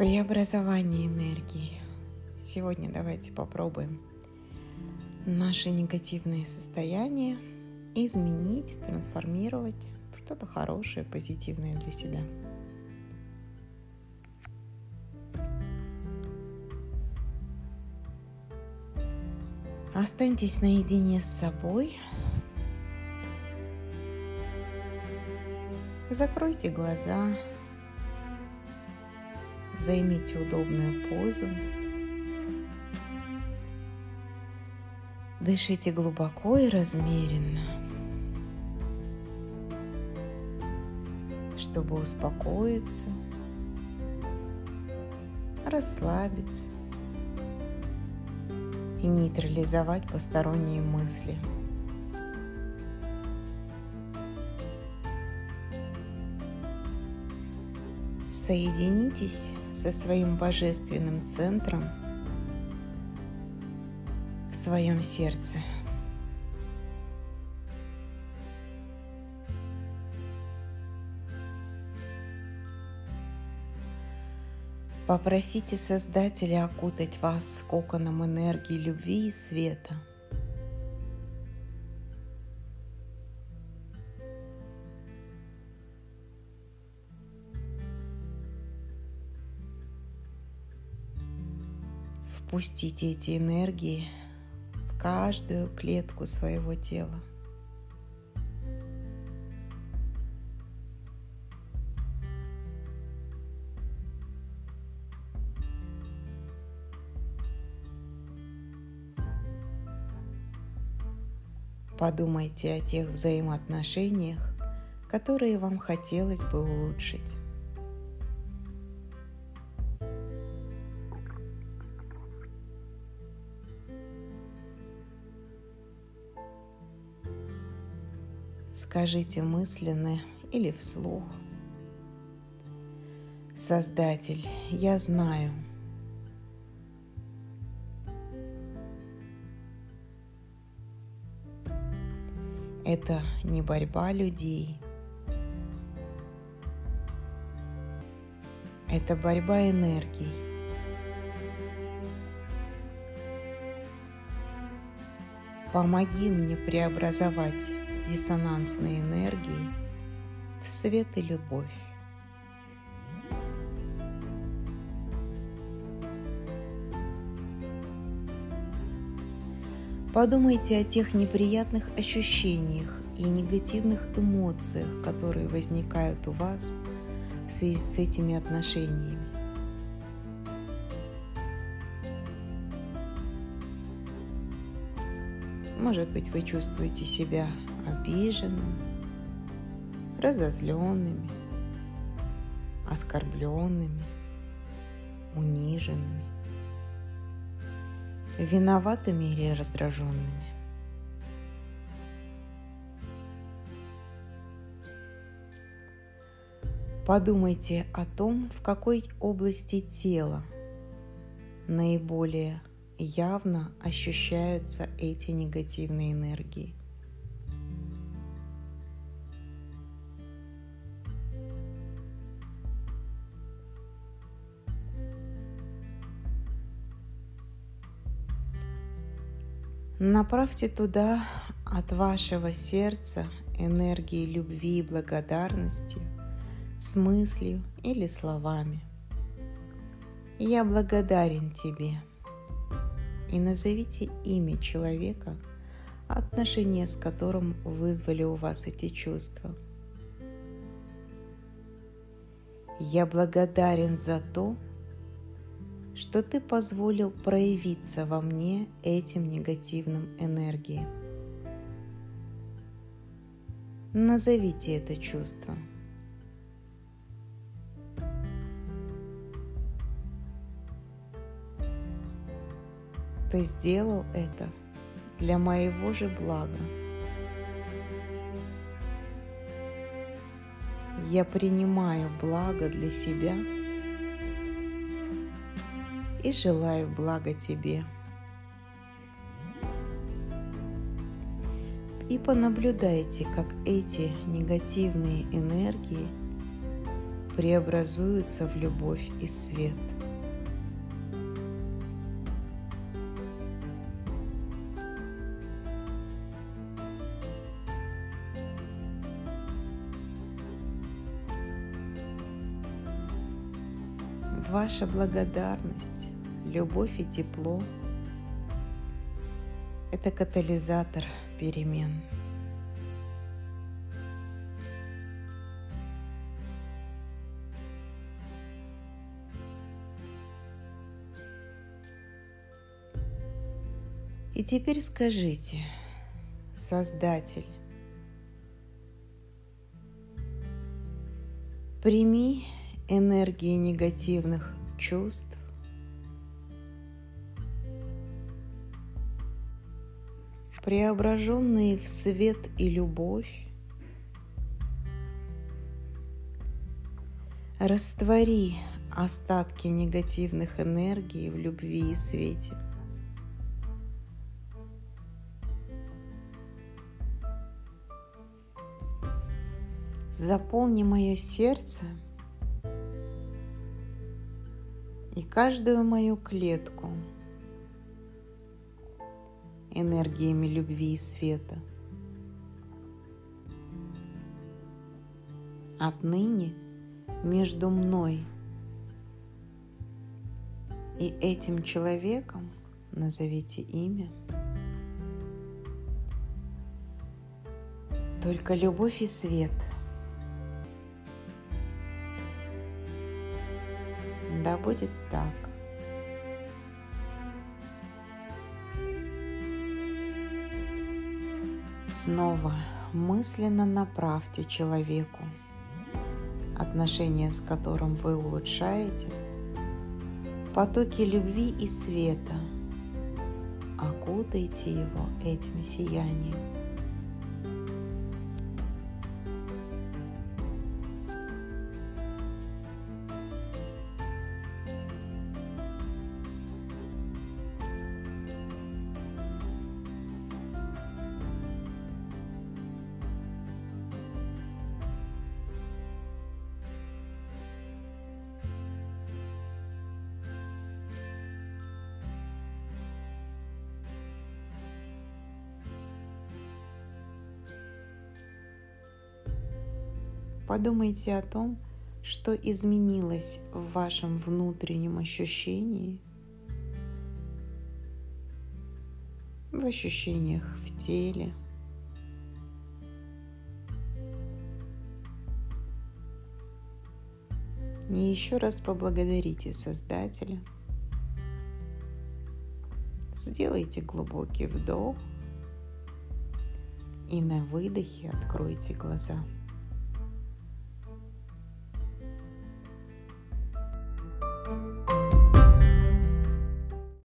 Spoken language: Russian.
Преобразование энергии. Сегодня давайте попробуем наши негативные состояния изменить, трансформировать в что-то хорошее, позитивное для себя. Останьтесь наедине с собой. Закройте глаза. Займите удобную позу. Дышите глубоко и размеренно, чтобы успокоиться, расслабиться и нейтрализовать посторонние мысли. Соединитесь со своим божественным центром в своем сердце. Попросите Создателя окутать вас коконом энергии любви и света. Впустите эти энергии в каждую клетку своего тела. Подумайте о тех взаимоотношениях, которые вам хотелось бы улучшить. Скажите мысленно или вслух. Создатель, я знаю – это не борьба людей. Это борьба энергий. Помоги мне преобразовать диссонансные энергии в свет и любовь. Подумайте о тех неприятных ощущениях и негативных эмоциях, которые возникают у вас в связи с этими отношениями. Может быть, вы чувствуете себя обиженным, разозленными, оскорбленными, униженными виноватыми или раздраженными. Подумайте о том, в какой области тела наиболее явно ощущаются эти негативные энергии. Направьте туда от вашего сердца энергии любви и благодарности с мыслью или словами. Я благодарен тебе. И назовите имя человека, отношения с которым вызвали у вас эти чувства. Я благодарен за то, что ты позволил проявиться во мне этим негативным энергиям. Назовите это чувство. Ты сделал это для моего же блага. Я принимаю благо для себя – и желаю блага тебе. И понаблюдайте, как эти негативные энергии преобразуются в любовь и свет. Ваша благодарность, любовь и тепло – это катализатор перемен. И теперь скажите, Создатель, прими энергии негативных чувств, преображенные в свет и любовь, раствори остатки негативных энергий в любви и свете – заполни мое сердце и каждую мою клетку энергиями любви и света. Отныне между мной и этим человеком назовите имя. Только любовь и свет – Да будет так. Снова мысленно направьте человеку, отношения с которым вы улучшаете, потоки любви и света. Окутайте его этим сиянием. Подумайте о том, что изменилось в вашем внутреннем ощущении, в ощущениях в теле. И еще раз поблагодарите Создателя. Сделайте глубокий вдох и на выдохе откройте глаза.